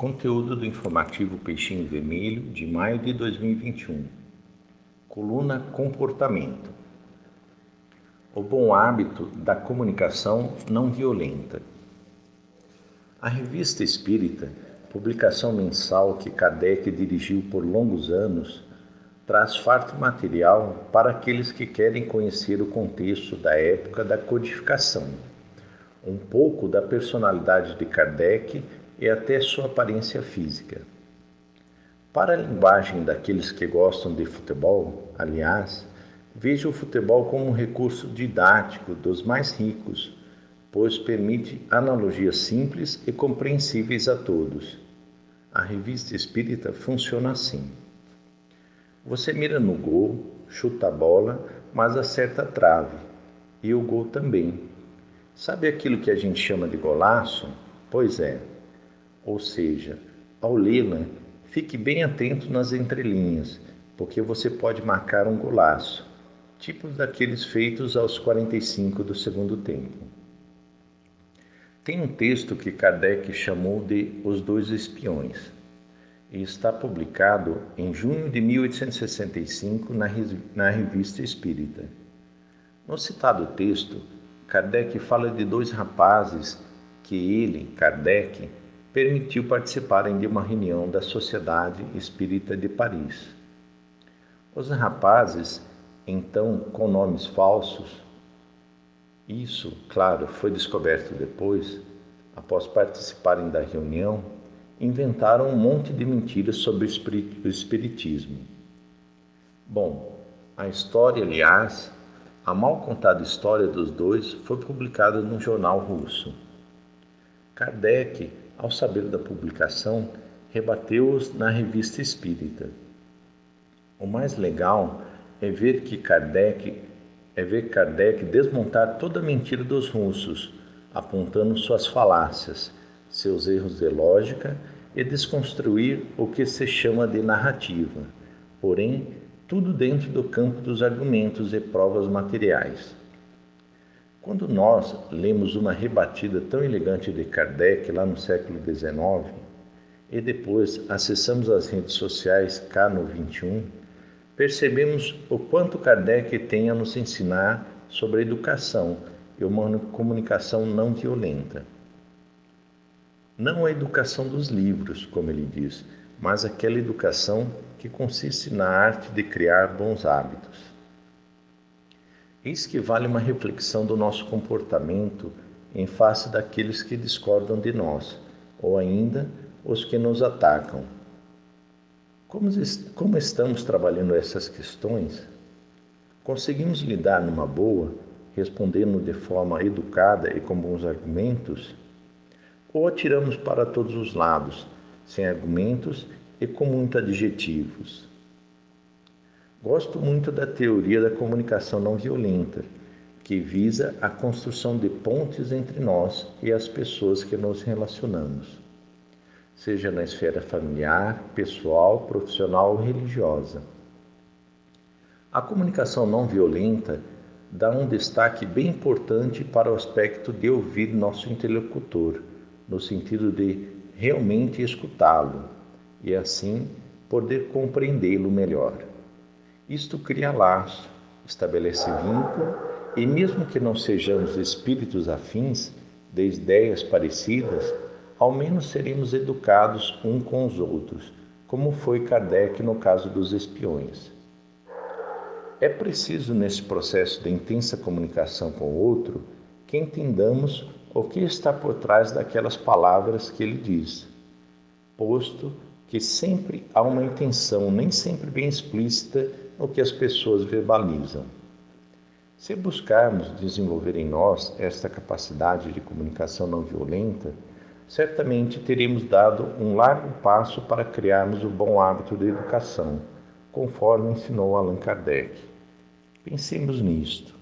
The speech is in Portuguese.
Conteúdo do informativo Peixinho Vermelho de maio de 2021. Coluna Comportamento. O bom hábito da comunicação não violenta. A Revista Espírita, publicação mensal que Kardec dirigiu por longos anos, traz farto material para aqueles que querem conhecer o contexto da época da codificação, um pouco da personalidade de Kardec e até sua aparência física. Para a linguagem daqueles que gostam de futebol, aliás, vejo o futebol como um recurso didático dos mais ricos, pois permite analogias simples e compreensíveis a todos. A revista espírita funciona assim. Você mira no gol, chuta a bola, mas acerta a trave, e o gol também. Sabe aquilo que a gente chama de golaço? Pois é, ou seja, ao lê-la, fique bem atento nas entrelinhas, porque você pode marcar um golaço, tipo daqueles feitos aos 45 do segundo tempo. Tem um texto que Kardec chamou de Os Dois Espiões e está publicado em junho de 1865 na, na Revista Espírita. No citado texto, Kardec fala de dois rapazes que ele, Kardec, permitiu participarem de uma reunião da Sociedade Espírita de Paris. Os rapazes, então com nomes falsos, isso, claro, foi descoberto depois, após participarem da reunião, inventaram um monte de mentiras sobre o Espiritismo. Bom, a história, aliás, a mal contada história dos dois foi publicada num jornal russo. Kardec ao saber da publicação, rebateu-os na Revista Espírita. O mais legal é ver que Kardec é ver Kardec desmontar toda a mentira dos russos, apontando suas falácias, seus erros de lógica e desconstruir o que se chama de narrativa, porém, tudo dentro do campo dos argumentos e provas materiais. Quando nós lemos uma rebatida tão elegante de Kardec lá no século XIX e depois acessamos as redes sociais cá no 21, percebemos o quanto Kardec tem a nos ensinar sobre a educação e uma comunicação não violenta. Não a educação dos livros, como ele diz, mas aquela educação que consiste na arte de criar bons hábitos. Eis que vale uma reflexão do nosso comportamento em face daqueles que discordam de nós, ou ainda os que nos atacam. Como, como estamos trabalhando essas questões? Conseguimos lidar numa boa, respondendo de forma educada e com bons argumentos? Ou atiramos para todos os lados, sem argumentos e com muitos adjetivos? Gosto muito da teoria da comunicação não violenta, que visa a construção de pontes entre nós e as pessoas que nos relacionamos, seja na esfera familiar, pessoal, profissional ou religiosa. A comunicação não violenta dá um destaque bem importante para o aspecto de ouvir nosso interlocutor, no sentido de realmente escutá-lo e assim poder compreendê-lo melhor. Isto cria laço, estabelece vínculo e, mesmo que não sejamos espíritos afins, de ideias parecidas, ao menos seremos educados um com os outros, como foi Kardec no caso dos espiões. É preciso, nesse processo de intensa comunicação com o outro, que entendamos o que está por trás daquelas palavras que ele diz, posto que sempre há uma intenção, nem sempre bem explícita, no que as pessoas verbalizam. Se buscarmos desenvolver em nós esta capacidade de comunicação não violenta, certamente teremos dado um largo passo para criarmos o bom hábito da educação, conforme ensinou Allan Kardec. Pensemos nisto.